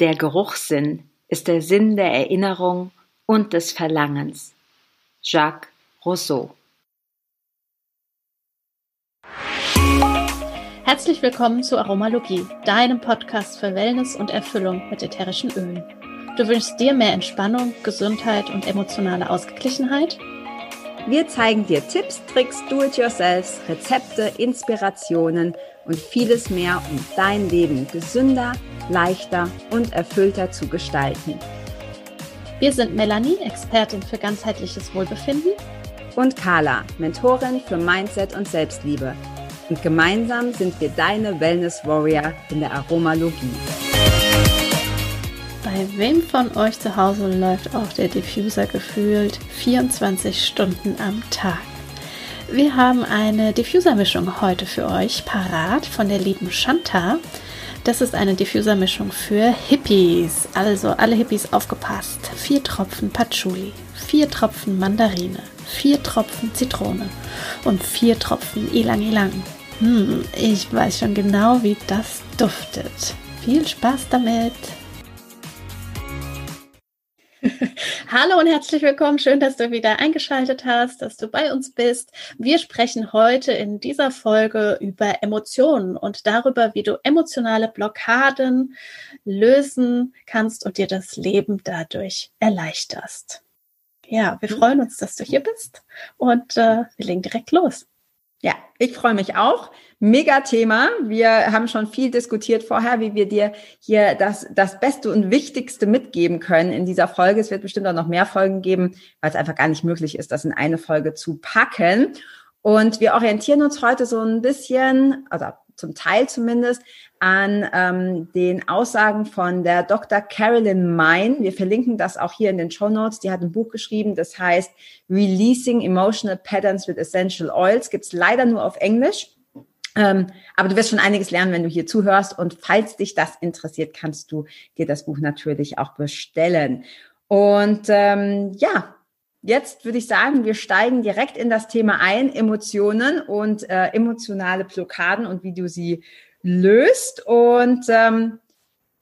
Der Geruchssinn ist der Sinn der Erinnerung und des Verlangens. Jacques Rousseau Herzlich willkommen zu Aromalogie, deinem Podcast für Wellness und Erfüllung mit ätherischen Ölen. Du wünschst dir mehr Entspannung, Gesundheit und emotionale Ausgeglichenheit? Wir zeigen dir Tipps, Tricks, Do-it-yourselfs, Rezepte, Inspirationen und vieles mehr, um dein Leben gesünder, leichter und erfüllter zu gestalten. Wir sind Melanie, Expertin für ganzheitliches Wohlbefinden. Und Carla, Mentorin für Mindset und Selbstliebe. Und gemeinsam sind wir deine Wellness Warrior in der Aromalogie. Bei wem von euch zu Hause läuft auch der Diffuser gefühlt 24 Stunden am Tag? Wir haben eine Diffusermischung heute für euch parat von der lieben Shanta. Das ist eine Diffusermischung für Hippies. Also alle Hippies aufgepasst. Vier Tropfen Patchouli, vier Tropfen Mandarine, vier Tropfen Zitrone und vier Tropfen Ilang Ilang. Hm, ich weiß schon genau, wie das duftet. Viel Spaß damit! Hallo und herzlich willkommen. Schön, dass du wieder eingeschaltet hast, dass du bei uns bist. Wir sprechen heute in dieser Folge über Emotionen und darüber, wie du emotionale Blockaden lösen kannst und dir das Leben dadurch erleichterst. Ja, wir freuen uns, dass du hier bist und äh, wir legen direkt los. Ja, ich freue mich auch. Mega Thema. Wir haben schon viel diskutiert vorher, wie wir dir hier das, das Beste und Wichtigste mitgeben können in dieser Folge. Es wird bestimmt auch noch mehr Folgen geben, weil es einfach gar nicht möglich ist, das in eine Folge zu packen. Und wir orientieren uns heute so ein bisschen, also zum Teil zumindest, an ähm, den Aussagen von der Dr. Carolyn Mine. Wir verlinken das auch hier in den Show Notes. Die hat ein Buch geschrieben, das heißt Releasing Emotional Patterns with Essential Oils. Gibt's leider nur auf Englisch. Ähm, aber du wirst schon einiges lernen, wenn du hier zuhörst. Und falls dich das interessiert, kannst du dir das Buch natürlich auch bestellen. Und ähm, ja, Jetzt würde ich sagen, wir steigen direkt in das Thema ein, Emotionen und äh, emotionale Blockaden und wie du sie löst. Und ähm,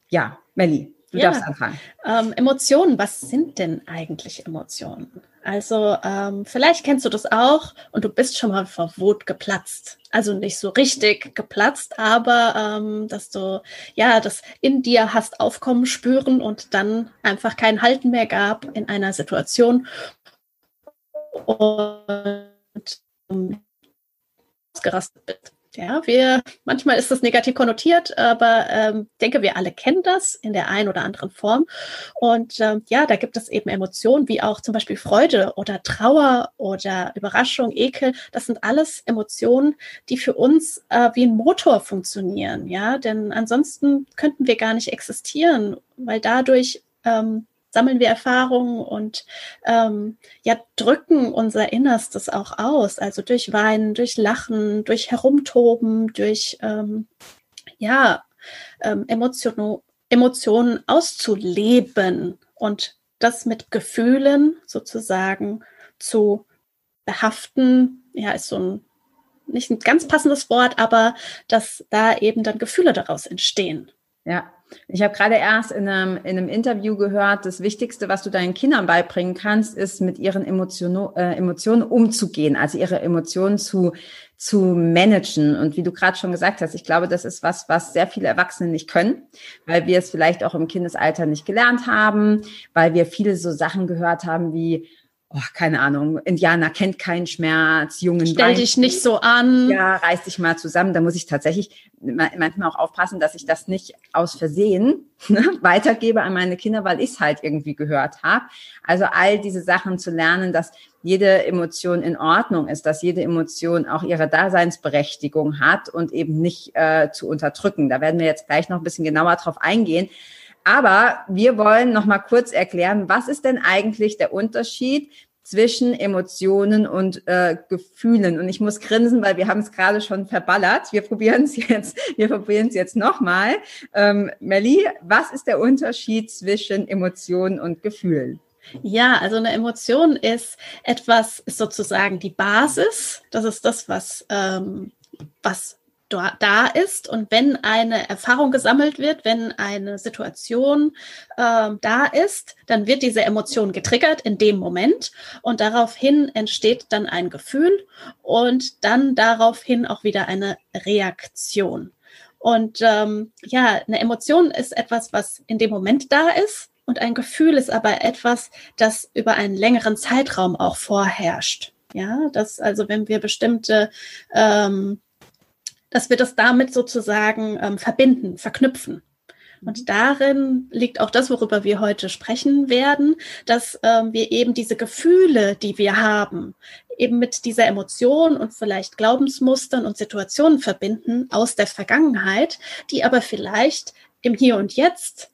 ja, Melli, du ja. darfst anfangen. Ähm, Emotionen, was sind denn eigentlich Emotionen? Also ähm, vielleicht kennst du das auch und du bist schon mal vor Wut geplatzt. Also nicht so richtig geplatzt, aber ähm, dass du ja das in dir hast aufkommen spüren und dann einfach kein Halten mehr gab in einer Situation und ausgerastet bist. Ja, wir, manchmal ist das negativ konnotiert, aber ähm, denke, wir alle kennen das in der einen oder anderen Form. Und ähm, ja, da gibt es eben Emotionen wie auch zum Beispiel Freude oder Trauer oder Überraschung, Ekel. Das sind alles Emotionen, die für uns äh, wie ein Motor funktionieren. Ja, denn ansonsten könnten wir gar nicht existieren, weil dadurch ähm, sammeln wir Erfahrungen und ähm, ja, drücken unser Innerstes auch aus. Also durch Weinen, durch Lachen, durch Herumtoben, durch ähm, ja, ähm, Emotion, Emotionen auszuleben und das mit Gefühlen sozusagen zu behaften, ja, ist so ein nicht ein ganz passendes Wort, aber dass da eben dann Gefühle daraus entstehen. Ja, ich habe gerade erst in einem, in einem Interview gehört, das Wichtigste, was du deinen Kindern beibringen kannst, ist mit ihren Emotionen, äh, Emotionen umzugehen, also ihre Emotionen zu, zu managen. Und wie du gerade schon gesagt hast, ich glaube, das ist was, was sehr viele Erwachsene nicht können, weil wir es vielleicht auch im Kindesalter nicht gelernt haben, weil wir viele so Sachen gehört haben wie, oh, keine Ahnung, Indianer kennt keinen Schmerz, Jungen. Stell dich nicht so an. Ja, reiß dich mal zusammen. Da muss ich tatsächlich manchmal auch aufpassen, dass ich das nicht aus Versehen ne, weitergebe an meine Kinder, weil ich es halt irgendwie gehört habe. Also all diese Sachen zu lernen, dass jede Emotion in Ordnung ist, dass jede Emotion auch ihre Daseinsberechtigung hat und eben nicht äh, zu unterdrücken. Da werden wir jetzt gleich noch ein bisschen genauer drauf eingehen. Aber wir wollen noch mal kurz erklären, was ist denn eigentlich der Unterschied zwischen Emotionen und äh, Gefühlen. Und ich muss grinsen, weil wir haben es gerade schon verballert. Wir probieren es jetzt, wir probieren es jetzt nochmal. Ähm, Melli, was ist der Unterschied zwischen Emotionen und Gefühlen? Ja, also eine Emotion ist etwas, ist sozusagen die Basis. Das ist das, was, ähm, was da ist und wenn eine Erfahrung gesammelt wird, wenn eine Situation äh, da ist, dann wird diese Emotion getriggert in dem Moment und daraufhin entsteht dann ein Gefühl und dann daraufhin auch wieder eine Reaktion. Und ähm, ja, eine Emotion ist etwas, was in dem Moment da ist und ein Gefühl ist aber etwas, das über einen längeren Zeitraum auch vorherrscht. Ja, dass also wenn wir bestimmte ähm, dass wir das damit sozusagen ähm, verbinden, verknüpfen. Und mhm. darin liegt auch das, worüber wir heute sprechen werden, dass ähm, wir eben diese Gefühle, die wir haben, eben mit dieser Emotion und vielleicht Glaubensmustern und Situationen verbinden aus der Vergangenheit, die aber vielleicht im Hier und Jetzt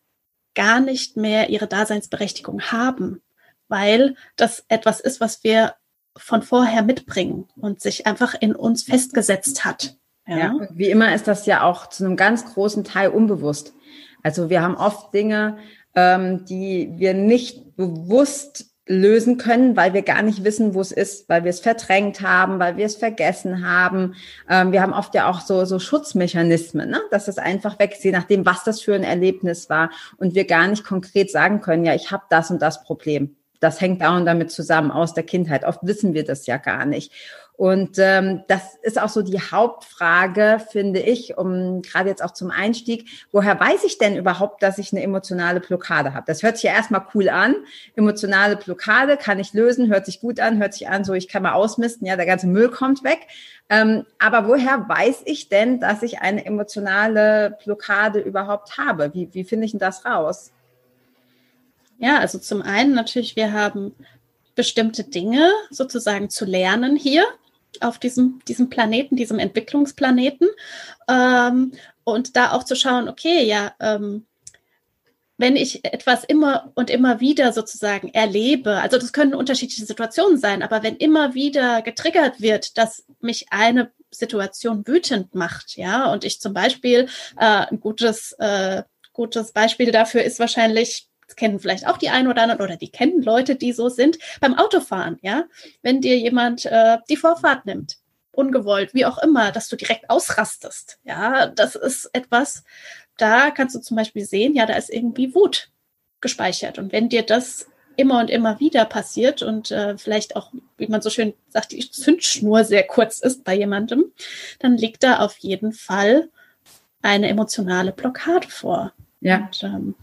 gar nicht mehr ihre Daseinsberechtigung haben, weil das etwas ist, was wir von vorher mitbringen und sich einfach in uns festgesetzt hat. Ja. ja. wie immer ist das ja auch zu einem ganz großen Teil unbewusst. Also wir haben oft Dinge, ähm, die wir nicht bewusst lösen können, weil wir gar nicht wissen, wo es ist, weil wir es verdrängt haben, weil wir es vergessen haben. Ähm, wir haben oft ja auch so, so Schutzmechanismen, ne? dass es einfach weg je nachdem, was das für ein Erlebnis war und wir gar nicht konkret sagen können, ja, ich habe das und das Problem. Das hängt da damit zusammen aus der Kindheit. Oft wissen wir das ja gar nicht. Und ähm, das ist auch so die Hauptfrage, finde ich, um gerade jetzt auch zum Einstieg. Woher weiß ich denn überhaupt, dass ich eine emotionale Blockade habe? Das hört sich ja erstmal cool an. Emotionale Blockade kann ich lösen, hört sich gut an, hört sich an, so ich kann mal ausmisten, ja, der ganze Müll kommt weg. Ähm, aber woher weiß ich denn, dass ich eine emotionale Blockade überhaupt habe? Wie, wie finde ich denn das raus? Ja, also zum einen natürlich, wir haben bestimmte Dinge sozusagen zu lernen hier auf diesem, diesem Planeten, diesem Entwicklungsplaneten. Ähm, und da auch zu schauen, okay, ja, ähm, wenn ich etwas immer und immer wieder sozusagen erlebe, also das können unterschiedliche Situationen sein, aber wenn immer wieder getriggert wird, dass mich eine Situation wütend macht, ja, und ich zum Beispiel äh, ein gutes, äh, gutes Beispiel dafür ist wahrscheinlich das kennen vielleicht auch die einen oder anderen oder die kennen Leute, die so sind. Beim Autofahren, ja, wenn dir jemand äh, die Vorfahrt nimmt, ungewollt, wie auch immer, dass du direkt ausrastest, ja, das ist etwas, da kannst du zum Beispiel sehen, ja, da ist irgendwie Wut gespeichert. Und wenn dir das immer und immer wieder passiert und äh, vielleicht auch, wie man so schön sagt, die Zündschnur sehr kurz ist bei jemandem, dann liegt da auf jeden Fall eine emotionale Blockade vor. Ja. Und, ähm,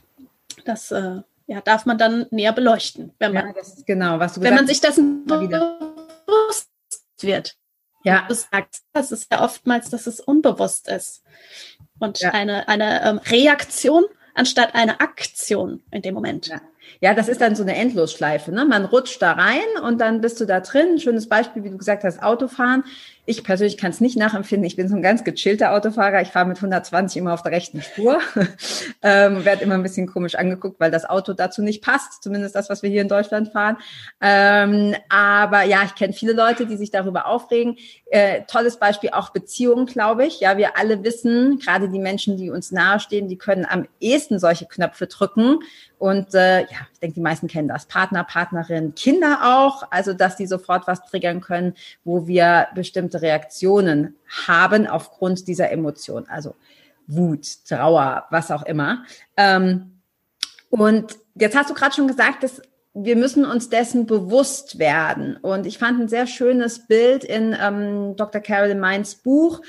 das äh, ja, darf man dann näher beleuchten, wenn man, ja, das genau, was du wenn man sich dessen bewusst wird. Ja. Du sagst, das ist ja oftmals, dass es unbewusst ist. Und ja. eine, eine ähm, Reaktion anstatt eine Aktion in dem Moment. Ja. ja, das ist dann so eine Endlosschleife. Ne? Man rutscht da rein und dann bist du da drin. Schönes Beispiel, wie du gesagt hast, Autofahren. Ich persönlich kann es nicht nachempfinden. Ich bin so ein ganz gechillter Autofahrer. Ich fahre mit 120 immer auf der rechten Spur. ähm, Werde immer ein bisschen komisch angeguckt, weil das Auto dazu nicht passt. Zumindest das, was wir hier in Deutschland fahren. Ähm, aber ja, ich kenne viele Leute, die sich darüber aufregen. Äh, tolles Beispiel auch Beziehungen, glaube ich. Ja, wir alle wissen, gerade die Menschen, die uns nahestehen, die können am ehesten solche Knöpfe drücken. Und äh, ja, ich denke, die meisten kennen das. Partner, Partnerin, Kinder auch. Also, dass die sofort was triggern können, wo wir bestimmte Reaktionen haben aufgrund dieser Emotion, also Wut, Trauer, was auch immer. Ähm, und jetzt hast du gerade schon gesagt, dass wir müssen uns dessen bewusst werden. Und ich fand ein sehr schönes Bild in ähm, Dr. Carolyn Mines Buch,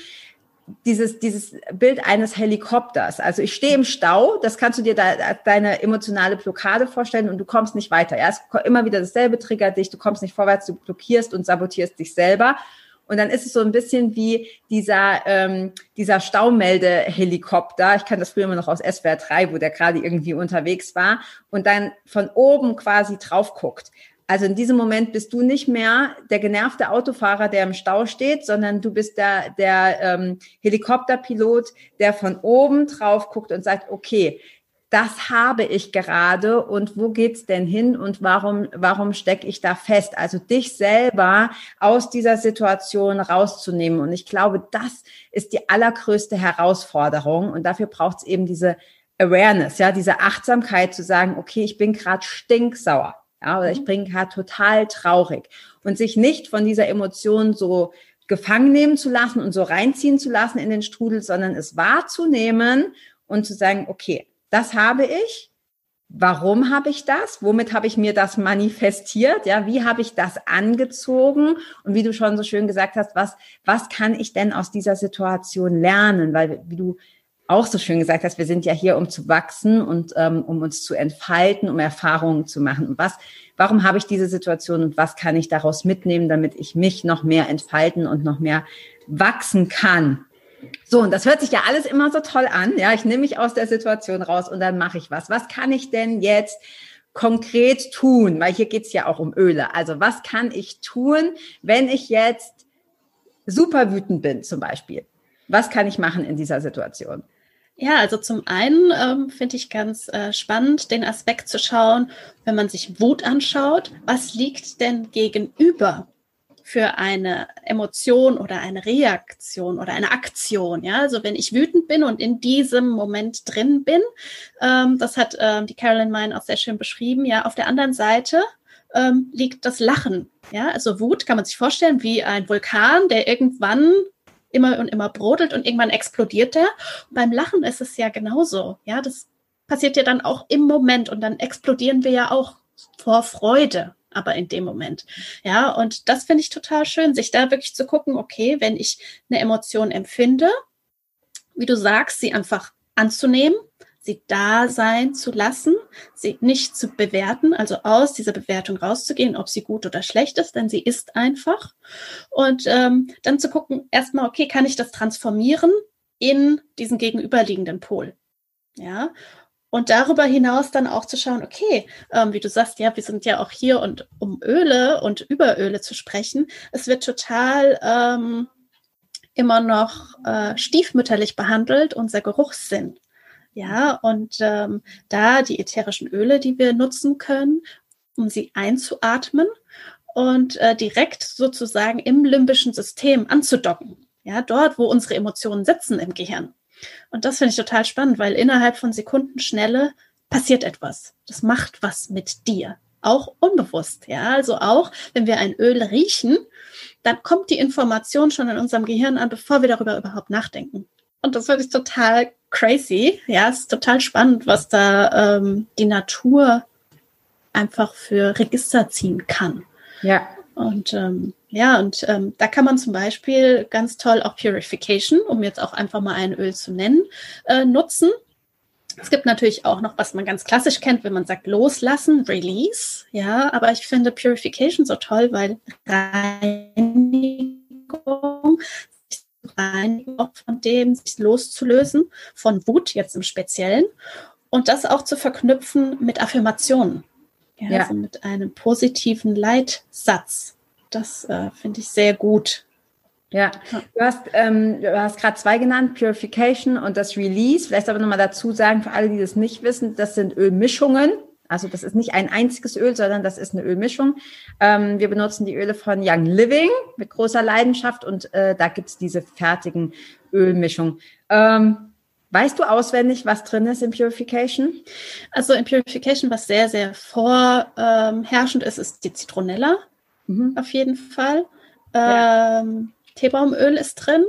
dieses, dieses Bild eines Helikopters. Also ich stehe im Stau, das kannst du dir da deine emotionale Blockade vorstellen und du kommst nicht weiter. Ja, es immer wieder dasselbe triggert dich, du kommst nicht vorwärts, du blockierst und sabotierst dich selber. Und dann ist es so ein bisschen wie dieser, ähm, dieser Staumeldehelikopter. Ich kann das früher immer noch aus SWR 3, wo der gerade irgendwie unterwegs war und dann von oben quasi drauf guckt. Also in diesem Moment bist du nicht mehr der genervte Autofahrer, der im Stau steht, sondern du bist der, der ähm, Helikopterpilot, der von oben drauf guckt und sagt, okay, das habe ich gerade und wo geht's denn hin und warum, warum stecke ich da fest? Also dich selber aus dieser Situation rauszunehmen. Und ich glaube, das ist die allergrößte Herausforderung. Und dafür braucht es eben diese Awareness, ja, diese Achtsamkeit zu sagen, okay, ich bin gerade stinksauer. Ja, oder ich mhm. bin gerade total traurig und sich nicht von dieser Emotion so gefangen nehmen zu lassen und so reinziehen zu lassen in den Strudel, sondern es wahrzunehmen und zu sagen, okay, das habe ich. Warum habe ich das? Womit habe ich mir das manifestiert? Ja, wie habe ich das angezogen? Und wie du schon so schön gesagt hast, was, was kann ich denn aus dieser Situation lernen? Weil, wie du auch so schön gesagt hast, wir sind ja hier, um zu wachsen und ähm, um uns zu entfalten, um Erfahrungen zu machen. Und was, warum habe ich diese Situation und was kann ich daraus mitnehmen, damit ich mich noch mehr entfalten und noch mehr wachsen kann? So, und das hört sich ja alles immer so toll an. Ja, ich nehme mich aus der Situation raus und dann mache ich was. Was kann ich denn jetzt konkret tun? Weil hier geht's ja auch um Öle. Also was kann ich tun, wenn ich jetzt super wütend bin zum Beispiel? Was kann ich machen in dieser Situation? Ja, also zum einen ähm, finde ich ganz äh, spannend, den Aspekt zu schauen, wenn man sich Wut anschaut, was liegt denn gegenüber für eine Emotion oder eine Reaktion oder eine Aktion. Ja, also wenn ich wütend bin und in diesem Moment drin bin, ähm, das hat ähm, die Carolyn Mine auch sehr schön beschrieben. Ja, auf der anderen Seite ähm, liegt das Lachen. Ja, also Wut kann man sich vorstellen wie ein Vulkan, der irgendwann immer und immer brodelt und irgendwann explodiert der. Und beim Lachen ist es ja genauso. Ja, das passiert ja dann auch im Moment und dann explodieren wir ja auch vor Freude, aber in dem Moment. Ja, und das finde ich total schön, sich da wirklich zu gucken, okay, wenn ich eine Emotion empfinde, wie du sagst, sie einfach anzunehmen sie da sein zu lassen, sie nicht zu bewerten, also aus dieser Bewertung rauszugehen, ob sie gut oder schlecht ist, denn sie ist einfach. Und ähm, dann zu gucken, erstmal, okay, kann ich das transformieren in diesen gegenüberliegenden Pol? Ja. Und darüber hinaus dann auch zu schauen, okay, ähm, wie du sagst, ja, wir sind ja auch hier und um Öle und über Öle zu sprechen. Es wird total ähm, immer noch äh, stiefmütterlich behandelt, unser Geruchssinn. Ja, und ähm, da die ätherischen Öle, die wir nutzen können, um sie einzuatmen und äh, direkt sozusagen im limbischen System anzudocken. Ja, dort, wo unsere Emotionen sitzen im Gehirn. Und das finde ich total spannend, weil innerhalb von Sekundenschnelle passiert etwas. Das macht was mit dir. Auch unbewusst, ja. Also auch, wenn wir ein Öl riechen, dann kommt die Information schon in unserem Gehirn an, bevor wir darüber überhaupt nachdenken. Und das finde ich total crazy. Ja, es ist total spannend, was da ähm, die Natur einfach für Register ziehen kann. Ja. Und ähm, ja, und ähm, da kann man zum Beispiel ganz toll auch Purification, um jetzt auch einfach mal ein Öl zu nennen, äh, nutzen. Es gibt natürlich auch noch, was man ganz klassisch kennt, wenn man sagt loslassen, Release. Ja, aber ich finde Purification so toll, weil Reinigung reinigen, auch von dem sich loszulösen, von Wut jetzt im Speziellen und das auch zu verknüpfen mit Affirmationen. Ja, ja. Also mit einem positiven Leitsatz. Das äh, finde ich sehr gut. Ja, du hast, ähm, du hast gerade zwei genannt, Purification und das Release. Vielleicht aber nochmal dazu sagen, für alle, die das nicht wissen, das sind Ölmischungen. Also das ist nicht ein einziges Öl, sondern das ist eine Ölmischung. Ähm, wir benutzen die Öle von Young Living mit großer Leidenschaft und äh, da gibt's diese fertigen Ölmischungen. Ähm, weißt du auswendig, was drin ist in Purification? Also in Purification, was sehr, sehr vorherrschend ähm, ist, ist die Zitronella mhm. auf jeden Fall. Ja. Ähm, Teebaumöl ist drin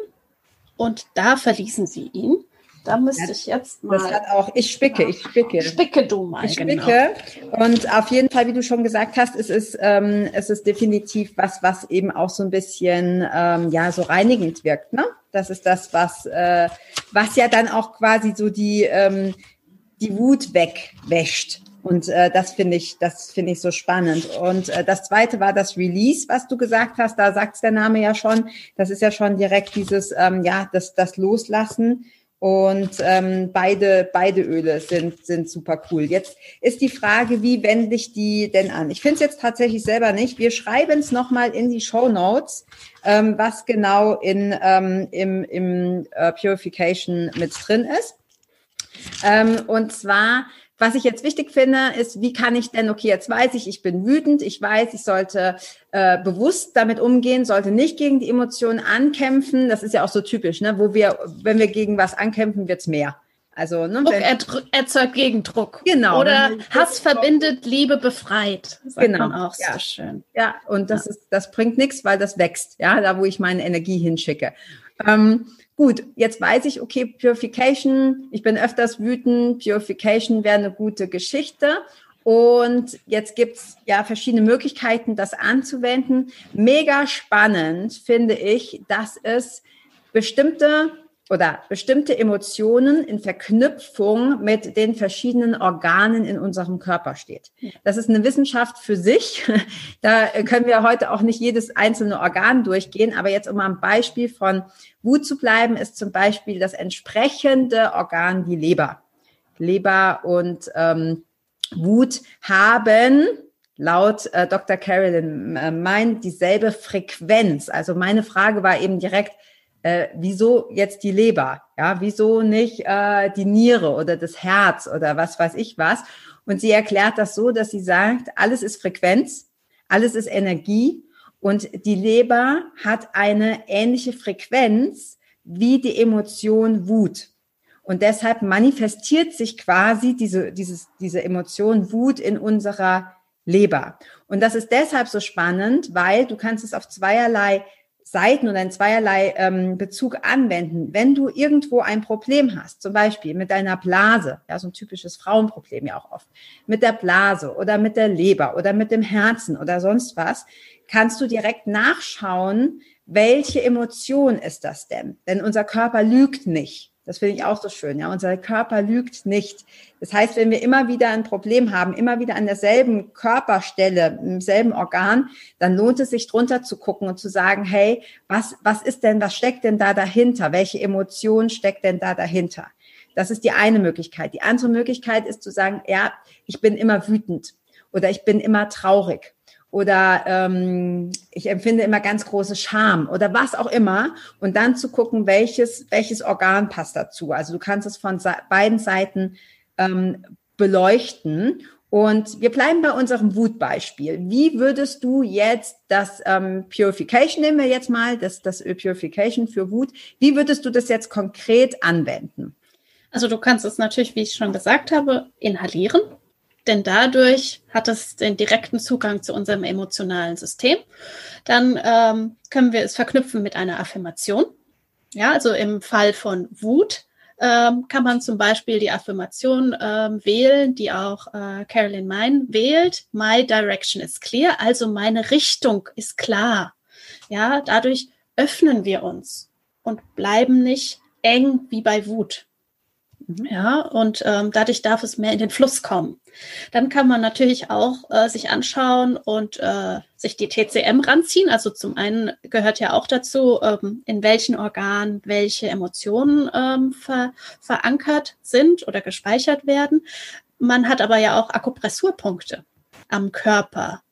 und da verließen sie ihn. Da müsste ich jetzt mal. Das hat auch, ich spicke, ich spicke. Spicke du mal. Ich genau. spicke. Genau. Und auf jeden Fall, wie du schon gesagt hast, es ist, ähm, es ist definitiv was, was eben auch so ein bisschen, ähm, ja, so reinigend wirkt, ne? Das ist das, was, äh, was ja dann auch quasi so die, ähm, die Wut wegwäscht. Und äh, das finde ich, das finde ich so spannend. Und äh, das zweite war das Release, was du gesagt hast. Da sagt der Name ja schon. Das ist ja schon direkt dieses, ähm, ja, das, das Loslassen und ähm, beide, beide Öle sind, sind super cool. Jetzt ist die Frage, wie wende ich die denn an? Ich finde es jetzt tatsächlich selber nicht. Wir schreiben es nochmal in die Show Notes, ähm, was genau in, ähm, im, im äh, Purification mit drin ist. Ähm, und zwar was ich jetzt wichtig finde, ist, wie kann ich denn, okay, jetzt weiß ich, ich bin wütend, ich weiß, ich sollte äh, bewusst damit umgehen, sollte nicht gegen die Emotionen ankämpfen. Das ist ja auch so typisch, ne? wo wir, wenn wir gegen was ankämpfen, wird's mehr. Also ne, Druck erzeugt Gegendruck. Genau. Oder Hass verbindet, Liebe befreit. Genau. auch ja. so schön. Ja, und das ja. ist, das bringt nichts, weil das wächst. Ja, da wo ich meine Energie hinschicke. Ähm, gut, jetzt weiß ich, okay, Purification, ich bin öfters wütend, Purification wäre eine gute Geschichte. Und jetzt gibt's ja verschiedene Möglichkeiten, das anzuwenden. Mega spannend finde ich, dass es bestimmte oder bestimmte Emotionen in Verknüpfung mit den verschiedenen Organen in unserem Körper steht. Das ist eine Wissenschaft für sich. Da können wir heute auch nicht jedes einzelne Organ durchgehen, aber jetzt um am Beispiel von Wut zu bleiben, ist zum Beispiel das entsprechende Organ die Leber. Leber und ähm, Wut haben laut äh, Dr. Carolyn äh, Mein dieselbe Frequenz. Also meine Frage war eben direkt, äh, wieso jetzt die Leber? Ja, wieso nicht äh, die Niere oder das Herz oder was weiß ich was? Und sie erklärt das so, dass sie sagt, alles ist Frequenz, alles ist Energie und die Leber hat eine ähnliche Frequenz wie die Emotion Wut. Und deshalb manifestiert sich quasi diese, dieses, diese Emotion Wut in unserer Leber. Und das ist deshalb so spannend, weil du kannst es auf zweierlei Seiten oder in zweierlei ähm, Bezug anwenden. Wenn du irgendwo ein Problem hast, zum Beispiel mit deiner Blase, ja, so ein typisches Frauenproblem ja auch oft, mit der Blase oder mit der Leber oder mit dem Herzen oder sonst was, kannst du direkt nachschauen, welche Emotion ist das denn? Denn unser Körper lügt nicht. Das finde ich auch so schön. Ja, unser Körper lügt nicht. Das heißt, wenn wir immer wieder ein Problem haben, immer wieder an derselben Körperstelle, im selben Organ, dann lohnt es sich drunter zu gucken und zu sagen, hey, was, was ist denn, was steckt denn da dahinter? Welche Emotion steckt denn da dahinter? Das ist die eine Möglichkeit. Die andere Möglichkeit ist zu sagen, ja, ich bin immer wütend oder ich bin immer traurig oder ähm, ich empfinde immer ganz große Scham oder was auch immer und dann zu gucken, welches, welches Organ passt dazu. Also du kannst es von beiden Seiten ähm, beleuchten. Und wir bleiben bei unserem Wutbeispiel. Wie würdest du jetzt das ähm, Purification, nehmen wir jetzt mal, das, das Purification für Wut, wie würdest du das jetzt konkret anwenden? Also du kannst es natürlich, wie ich schon gesagt habe, inhalieren denn dadurch hat es den direkten Zugang zu unserem emotionalen System. Dann ähm, können wir es verknüpfen mit einer Affirmation. Ja, also im Fall von Wut ähm, kann man zum Beispiel die Affirmation ähm, wählen, die auch äh, Carolyn Mine wählt. My direction is clear, also meine Richtung ist klar. Ja, dadurch öffnen wir uns und bleiben nicht eng wie bei Wut. Mhm. Ja, und ähm, dadurch darf es mehr in den Fluss kommen. Dann kann man natürlich auch äh, sich anschauen und äh, sich die TCM ranziehen. Also zum einen gehört ja auch dazu, ähm, in welchen Organen welche Emotionen ähm, ver verankert sind oder gespeichert werden. Man hat aber ja auch Akupressurpunkte am Körper,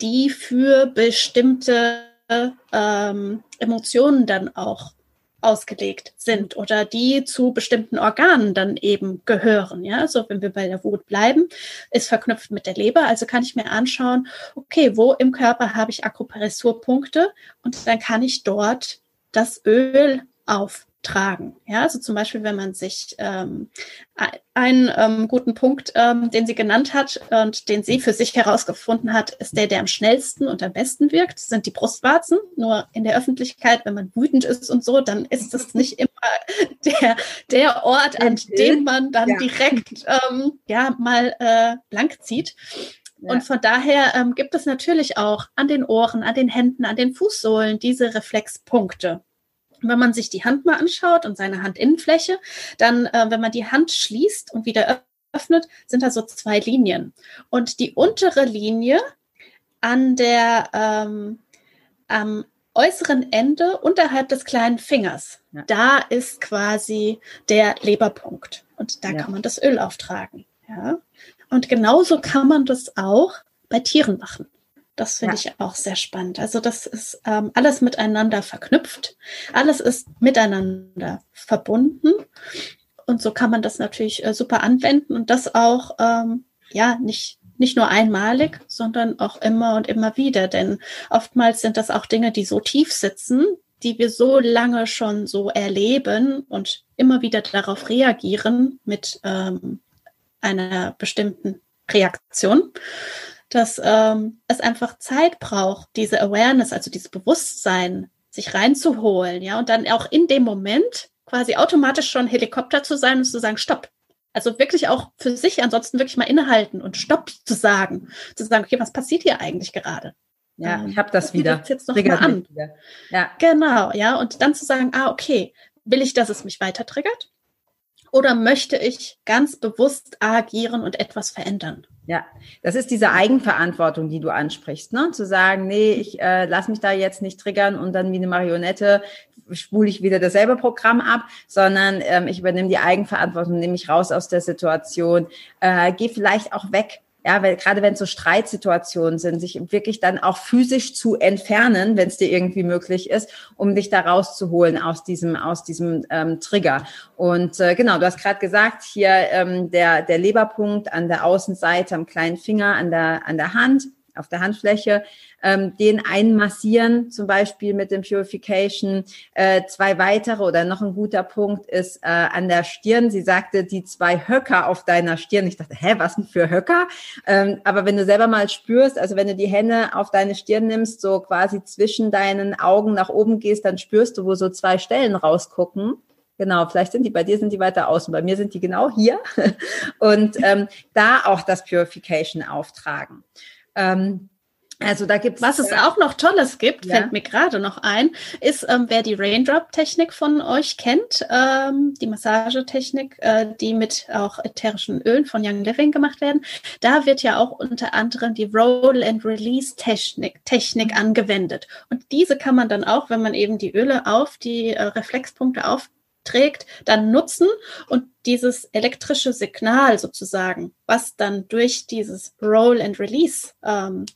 die für bestimmte ähm, Emotionen dann auch ausgelegt sind oder die zu bestimmten Organen dann eben gehören. Ja, so wenn wir bei der Wut bleiben, ist verknüpft mit der Leber. Also kann ich mir anschauen, okay, wo im Körper habe ich Akupressurpunkte und dann kann ich dort das Öl auf tragen. Ja, also zum Beispiel, wenn man sich ähm, einen ähm, guten Punkt, ähm, den sie genannt hat und den sie für sich herausgefunden hat, ist der, der am schnellsten und am besten wirkt, sind die Brustwarzen. Nur in der Öffentlichkeit, wenn man wütend ist und so, dann ist es nicht immer der, der Ort, an dem man dann ja. direkt ähm, ja mal äh, blank zieht. Ja. Und von daher ähm, gibt es natürlich auch an den Ohren, an den Händen, an den Fußsohlen diese Reflexpunkte. Wenn man sich die Hand mal anschaut und seine Handinnenfläche, dann, äh, wenn man die Hand schließt und wieder öffnet, sind da so zwei Linien. Und die untere Linie an der ähm, am äußeren Ende unterhalb des kleinen Fingers, ja. da ist quasi der Leberpunkt. Und da ja. kann man das Öl auftragen. Ja. Und genauso kann man das auch bei Tieren machen. Das finde ja. ich auch sehr spannend. Also das ist ähm, alles miteinander verknüpft. Alles ist miteinander verbunden. Und so kann man das natürlich äh, super anwenden und das auch, ähm, ja, nicht, nicht nur einmalig, sondern auch immer und immer wieder. Denn oftmals sind das auch Dinge, die so tief sitzen, die wir so lange schon so erleben und immer wieder darauf reagieren mit ähm, einer bestimmten Reaktion, dass ähm, es einfach Zeit braucht, diese Awareness, also dieses Bewusstsein, sich reinzuholen, ja, und dann auch in dem Moment quasi automatisch schon Helikopter zu sein und zu sagen, stopp. Also wirklich auch für sich ansonsten wirklich mal innehalten und Stopp zu sagen. Zu sagen, okay, was passiert hier eigentlich gerade? Ja, ich habe das wieder. Das jetzt noch mal an. Ja. Genau, ja. Und dann zu sagen, ah, okay, will ich, dass es mich weiter triggert? Oder möchte ich ganz bewusst agieren und etwas verändern? Ja, das ist diese Eigenverantwortung, die du ansprichst, ne? Zu sagen, nee, ich äh, lass mich da jetzt nicht triggern und dann wie eine Marionette spule ich wieder dasselbe Programm ab, sondern ähm, ich übernehme die Eigenverantwortung, nehme mich raus aus der Situation, äh, gehe vielleicht auch weg ja, weil gerade wenn es so Streitsituationen sind, sich wirklich dann auch physisch zu entfernen, wenn es dir irgendwie möglich ist, um dich da rauszuholen aus diesem aus diesem ähm, Trigger. Und äh, genau, du hast gerade gesagt, hier ähm, der der Leberpunkt an der Außenseite am kleinen Finger an der an der Hand auf der Handfläche, ähm, den einmassieren, zum Beispiel mit dem Purification. Äh, zwei weitere oder noch ein guter Punkt ist äh, an der Stirn. Sie sagte, die zwei Höcker auf deiner Stirn. Ich dachte, hä, was denn für Höcker? Ähm, aber wenn du selber mal spürst, also wenn du die Hände auf deine Stirn nimmst, so quasi zwischen deinen Augen nach oben gehst, dann spürst du, wo so zwei Stellen rausgucken. Genau, vielleicht sind die bei dir sind die weiter außen, bei mir sind die genau hier und ähm, da auch das Purification auftragen. Ähm, also da gibt was es auch noch Tolles gibt, ja. fällt mir gerade noch ein, ist, ähm, wer die Raindrop-Technik von euch kennt, ähm, die Massagetechnik, äh, die mit auch ätherischen Ölen von Young Living gemacht werden. Da wird ja auch unter anderem die Roll and Release Technik, Technik mhm. angewendet. Und diese kann man dann auch, wenn man eben die Öle auf die äh, Reflexpunkte auf trägt, dann nutzen und dieses elektrische Signal sozusagen, was dann durch dieses Roll and Release ähm,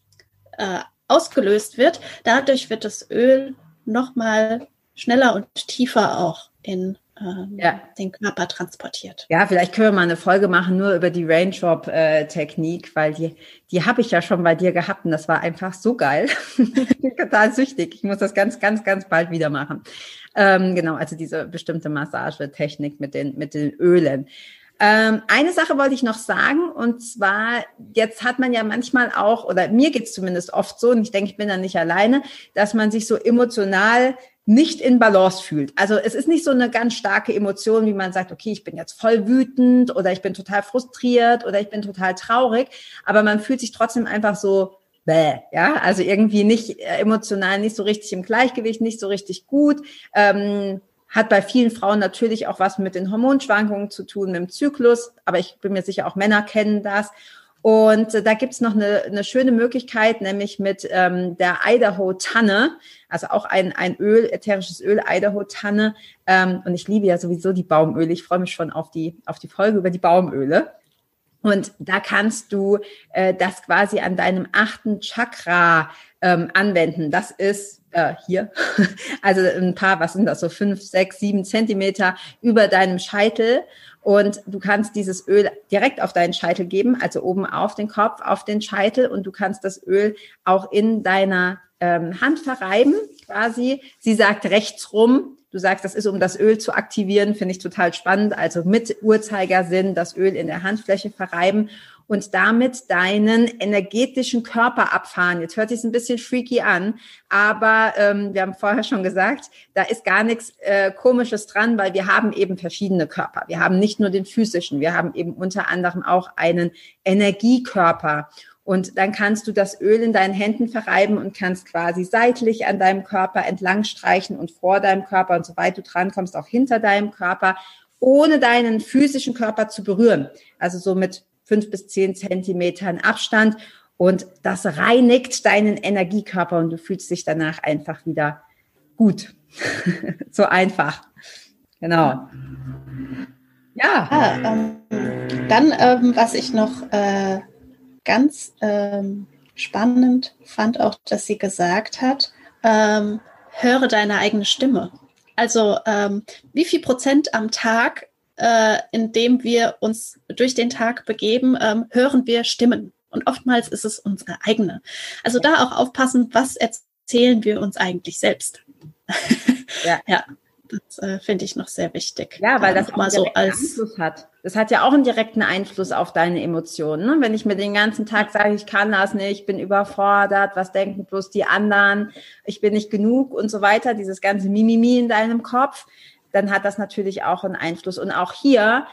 äh, ausgelöst wird, dadurch wird das Öl nochmal schneller und tiefer auch in ähm, ja. den Körper transportiert. Ja, vielleicht können wir mal eine Folge machen nur über die Raindrop-Technik, weil die, die habe ich ja schon bei dir gehabt und das war einfach so geil. ich bin total süchtig. Ich muss das ganz, ganz, ganz bald wieder machen. Ähm, genau, also diese bestimmte Massagetechnik mit den, mit den Ölen. Ähm, eine Sache wollte ich noch sagen, und zwar, jetzt hat man ja manchmal auch, oder mir geht's zumindest oft so, und ich denke, ich bin da nicht alleine, dass man sich so emotional nicht in Balance fühlt. Also es ist nicht so eine ganz starke Emotion, wie man sagt, okay, ich bin jetzt voll wütend oder ich bin total frustriert oder ich bin total traurig, aber man fühlt sich trotzdem einfach so bäh, ja, also irgendwie nicht äh, emotional nicht so richtig im Gleichgewicht, nicht so richtig gut. Ähm, hat bei vielen Frauen natürlich auch was mit den Hormonschwankungen zu tun, mit dem Zyklus, aber ich bin mir sicher, auch Männer kennen das. Und äh, da gibt's noch eine, eine schöne Möglichkeit, nämlich mit ähm, der Idaho-Tanne, also auch ein, ein Öl, ätherisches Öl, Idaho-Tanne. Ähm, und ich liebe ja sowieso die Baumöle. Ich freue mich schon auf die, auf die Folge über die Baumöle. Und da kannst du äh, das quasi an deinem achten Chakra ähm, anwenden. Das ist äh, hier, also ein paar, was sind das, so fünf, sechs, sieben Zentimeter über deinem Scheitel. Und du kannst dieses Öl direkt auf deinen Scheitel geben, also oben auf den Kopf, auf den Scheitel. Und du kannst das Öl auch in deiner ähm, Hand verreiben, quasi. Sie sagt rechts rum. Du sagst, das ist, um das Öl zu aktivieren, finde ich total spannend. Also mit Uhrzeigersinn das Öl in der Handfläche verreiben und damit deinen energetischen Körper abfahren. Jetzt hört sich ein bisschen freaky an, aber ähm, wir haben vorher schon gesagt, da ist gar nichts äh, Komisches dran, weil wir haben eben verschiedene Körper. Wir haben nicht nur den physischen, wir haben eben unter anderem auch einen Energiekörper. Und dann kannst du das Öl in deinen Händen verreiben und kannst quasi seitlich an deinem Körper entlang streichen und vor deinem Körper und soweit du drankommst, auch hinter deinem Körper, ohne deinen physischen Körper zu berühren. Also so mit fünf bis zehn Zentimetern Abstand. Und das reinigt deinen Energiekörper und du fühlst dich danach einfach wieder gut. so einfach. Genau. Ja. Ah, ähm, dann, ähm, was ich noch äh, ganz ähm, spannend fand, auch, dass sie gesagt hat, ähm, höre deine eigene Stimme. Also ähm, wie viel Prozent am Tag äh, indem wir uns durch den Tag begeben, ähm, hören wir Stimmen. Und oftmals ist es unsere eigene. Also da auch aufpassen, was erzählen wir uns eigentlich selbst. ja. ja. Das äh, finde ich noch sehr wichtig. Ja, weil das mal so als Einfluss hat. Das hat ja auch einen direkten Einfluss auf deine Emotionen. Ne? Wenn ich mir den ganzen Tag sage, ich kann das nicht, ich bin überfordert, was denken bloß die anderen, ich bin nicht genug und so weiter, dieses ganze Mimimi in deinem Kopf, dann hat das natürlich auch einen Einfluss. Und auch hier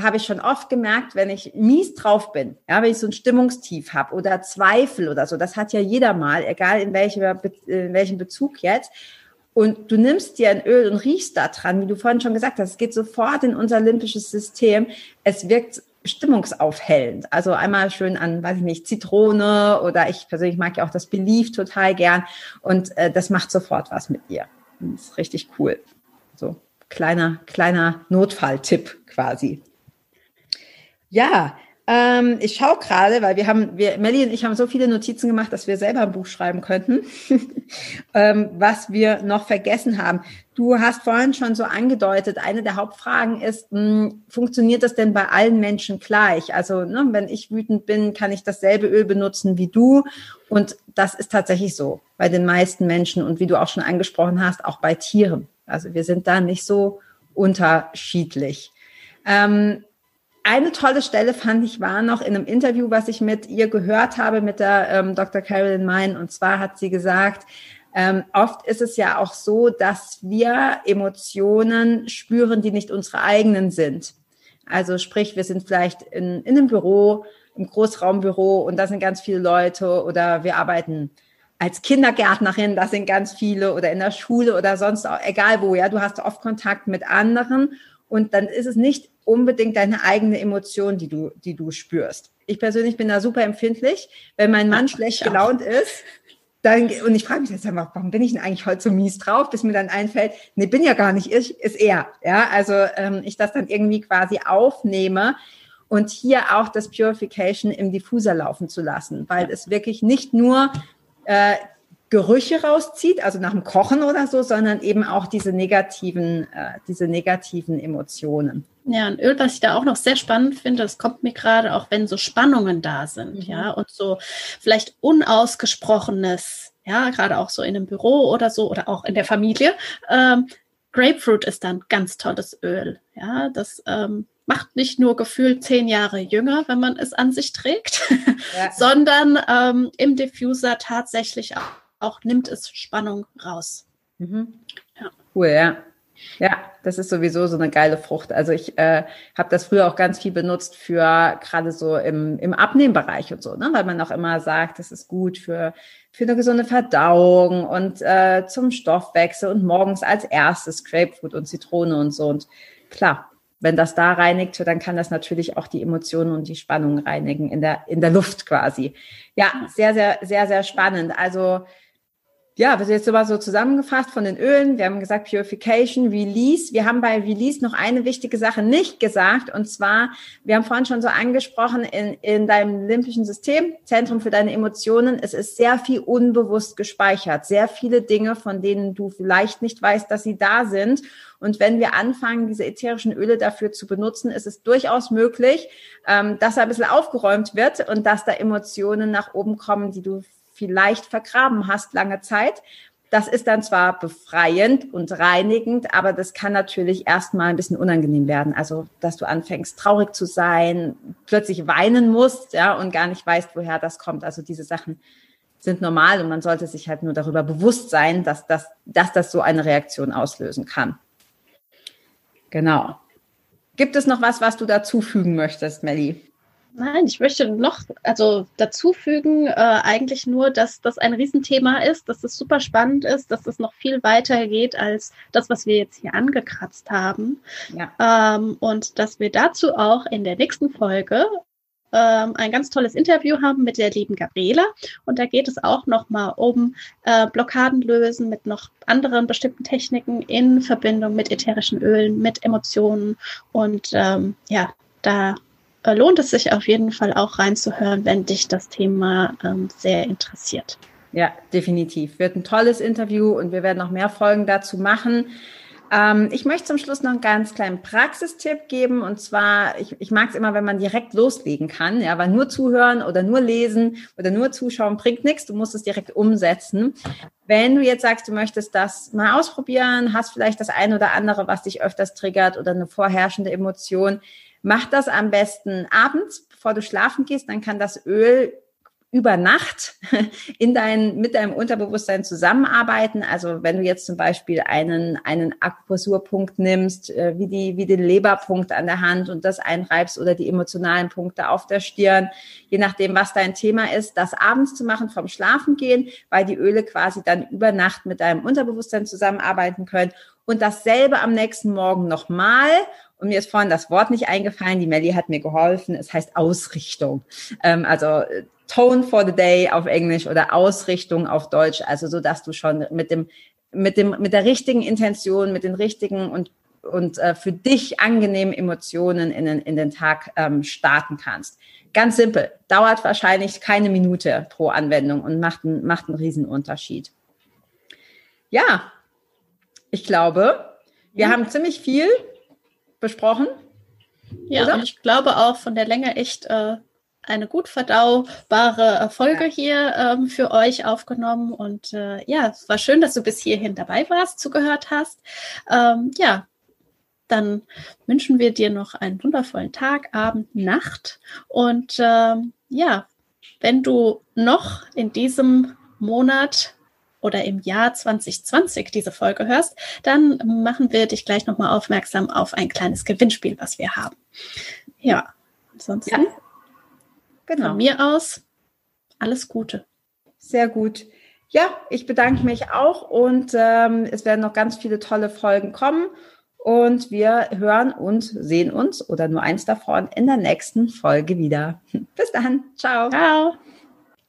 habe ich schon oft gemerkt, wenn ich mies drauf bin, ja, wenn ich so ein Stimmungstief habe oder Zweifel oder so, das hat ja jeder mal, egal in, welcher, in welchem Bezug jetzt. Und du nimmst dir ein Öl und riechst da dran, wie du vorhin schon gesagt hast, es geht sofort in unser limbisches System. Es wirkt stimmungsaufhellend. Also einmal schön an, weiß ich nicht, Zitrone oder ich persönlich mag ja auch das Belief total gern und äh, das macht sofort was mit dir. Das ist richtig cool. So kleiner, kleiner Notfalltipp quasi. Ja, ähm, ich schaue gerade, weil wir haben, wir, Melly und ich haben so viele Notizen gemacht, dass wir selber ein Buch schreiben könnten, ähm, was wir noch vergessen haben. Du hast vorhin schon so angedeutet, eine der Hauptfragen ist, mh, hm, funktioniert das denn bei allen Menschen gleich? Also, ne, wenn ich wütend bin, kann ich dasselbe Öl benutzen wie du? Und das ist tatsächlich so bei den meisten Menschen und wie du auch schon angesprochen hast, auch bei Tieren. Also wir sind da nicht so unterschiedlich. Ähm, eine tolle Stelle fand ich war noch in einem Interview, was ich mit ihr gehört habe, mit der ähm, Dr. Carolyn Mein. Und zwar hat sie gesagt, ähm, oft ist es ja auch so, dass wir Emotionen spüren, die nicht unsere eigenen sind. Also sprich, wir sind vielleicht in, in einem Büro, im Großraumbüro und da sind ganz viele Leute oder wir arbeiten als Kindergärtnerin, da sind ganz viele oder in der Schule oder sonst auch, egal wo, ja, du hast oft Kontakt mit anderen und dann ist es nicht unbedingt deine eigene Emotion, die du, die du spürst. Ich persönlich bin da super empfindlich. Wenn mein Mann ja, schlecht gelaunt ist, dann, und ich frage mich jetzt einfach, warum bin ich denn eigentlich heute so mies drauf, bis mir dann einfällt, nee, bin ja gar nicht ich, ist er. Ja, also ähm, ich das dann irgendwie quasi aufnehme und hier auch das Purification im Diffuser laufen zu lassen, weil es wirklich nicht nur äh, Gerüche rauszieht, also nach dem Kochen oder so, sondern eben auch diese negativen, äh, diese negativen Emotionen. Ja, ein Öl, was ich da auch noch sehr spannend finde, das kommt mir gerade, auch wenn so Spannungen da sind, mhm. ja, und so vielleicht unausgesprochenes, ja, gerade auch so in einem Büro oder so oder auch in der Familie. Ähm, Grapefruit ist dann ganz tolles Öl, ja, das ähm, macht nicht nur gefühlt zehn Jahre jünger, wenn man es an sich trägt, ja. sondern ähm, im Diffuser tatsächlich auch auch nimmt es Spannung raus. Mhm. Ja. Cool, ja. Ja, das ist sowieso so eine geile Frucht. Also ich äh, habe das früher auch ganz viel benutzt für gerade so im, im Abnehmbereich und so, ne? weil man auch immer sagt, das ist gut für, für eine gesunde Verdauung und äh, zum Stoffwechsel und morgens als erstes Grapefruit und Zitrone und so. Und klar, wenn das da reinigt, dann kann das natürlich auch die Emotionen und die Spannung reinigen in der, in der Luft quasi. Ja, sehr, sehr, sehr, sehr spannend. Also ja, wir sind jetzt sogar so zusammengefasst von den Ölen. Wir haben gesagt Purification, Release. Wir haben bei Release noch eine wichtige Sache nicht gesagt. Und zwar, wir haben vorhin schon so angesprochen, in, in deinem limbischen System, Zentrum für deine Emotionen, es ist sehr viel unbewusst gespeichert. Sehr viele Dinge, von denen du vielleicht nicht weißt, dass sie da sind. Und wenn wir anfangen, diese ätherischen Öle dafür zu benutzen, ist es durchaus möglich, ähm, dass da ein bisschen aufgeräumt wird und dass da Emotionen nach oben kommen, die du vielleicht vergraben hast lange Zeit. Das ist dann zwar befreiend und reinigend, aber das kann natürlich erstmal ein bisschen unangenehm werden. Also, dass du anfängst, traurig zu sein, plötzlich weinen musst, ja, und gar nicht weißt, woher das kommt. Also, diese Sachen sind normal und man sollte sich halt nur darüber bewusst sein, dass das, dass das so eine Reaktion auslösen kann. Genau. Gibt es noch was, was du dazufügen möchtest, Melly? Nein, ich möchte noch also dazu fügen, äh, eigentlich nur, dass das ein Riesenthema ist, dass es super spannend ist, dass es noch viel weiter geht als das, was wir jetzt hier angekratzt haben. Ja. Ähm, und dass wir dazu auch in der nächsten Folge ähm, ein ganz tolles Interview haben mit der lieben Gabriela. Und da geht es auch nochmal um äh, Blockaden lösen mit noch anderen bestimmten Techniken in Verbindung mit ätherischen Ölen, mit Emotionen. Und ähm, ja, da lohnt es sich auf jeden Fall auch reinzuhören, wenn dich das Thema ähm, sehr interessiert. Ja, definitiv. Wird ein tolles Interview und wir werden noch mehr Folgen dazu machen. Ähm, ich möchte zum Schluss noch einen ganz kleinen Praxistipp geben. Und zwar, ich, ich mag es immer, wenn man direkt loslegen kann, ja, weil nur zuhören oder nur lesen oder nur zuschauen bringt nichts. Du musst es direkt umsetzen. Wenn du jetzt sagst, du möchtest das mal ausprobieren, hast vielleicht das ein oder andere, was dich öfters triggert oder eine vorherrschende Emotion, mach das am besten abends, bevor du schlafen gehst, dann kann das Öl über Nacht in dein, mit deinem Unterbewusstsein zusammenarbeiten. Also wenn du jetzt zum Beispiel einen, einen Akupressurpunkt nimmst, äh, wie, die, wie den Leberpunkt an der Hand und das einreibst oder die emotionalen Punkte auf der Stirn, je nachdem, was dein Thema ist, das abends zu machen vom Schlafengehen, weil die Öle quasi dann über Nacht mit deinem Unterbewusstsein zusammenarbeiten können und dasselbe am nächsten Morgen nochmal und mir ist vorhin das Wort nicht eingefallen. Die Melli hat mir geholfen. Es heißt Ausrichtung. Ähm, also äh, Tone for the Day auf Englisch oder Ausrichtung auf Deutsch. Also so, dass du schon mit dem mit dem mit der richtigen Intention, mit den richtigen und und äh, für dich angenehmen Emotionen in den, in den Tag ähm, starten kannst. Ganz simpel, dauert wahrscheinlich keine Minute pro Anwendung und macht, ein, macht einen Riesenunterschied. Ja, ich glaube, wir ja. haben ziemlich viel besprochen. Ja, oder? und ich glaube auch von der Länge echt äh, eine gut verdaubare Folge ja. hier ähm, für euch aufgenommen. Und äh, ja, es war schön, dass du bis hierhin dabei warst, zugehört hast. Ähm, ja, dann wünschen wir dir noch einen wundervollen Tag, Abend, Nacht. Und ähm, ja, wenn du noch in diesem Monat oder im Jahr 2020 diese Folge hörst, dann machen wir dich gleich nochmal aufmerksam auf ein kleines Gewinnspiel, was wir haben. Ja, ansonsten ja. Genau. von mir aus alles Gute. Sehr gut. Ja, ich bedanke mich auch und ähm, es werden noch ganz viele tolle Folgen kommen und wir hören und sehen uns oder nur eins davon in der nächsten Folge wieder. Bis dann. Ciao. Ciao.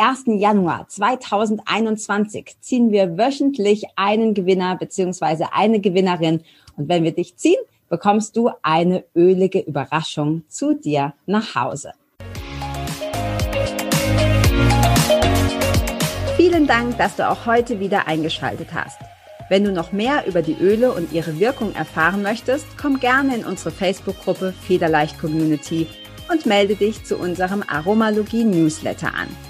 1. Januar 2021 ziehen wir wöchentlich einen Gewinner beziehungsweise eine Gewinnerin. Und wenn wir dich ziehen, bekommst du eine ölige Überraschung zu dir nach Hause. Vielen Dank, dass du auch heute wieder eingeschaltet hast. Wenn du noch mehr über die Öle und ihre Wirkung erfahren möchtest, komm gerne in unsere Facebook-Gruppe Federleicht Community und melde dich zu unserem Aromalogie-Newsletter an.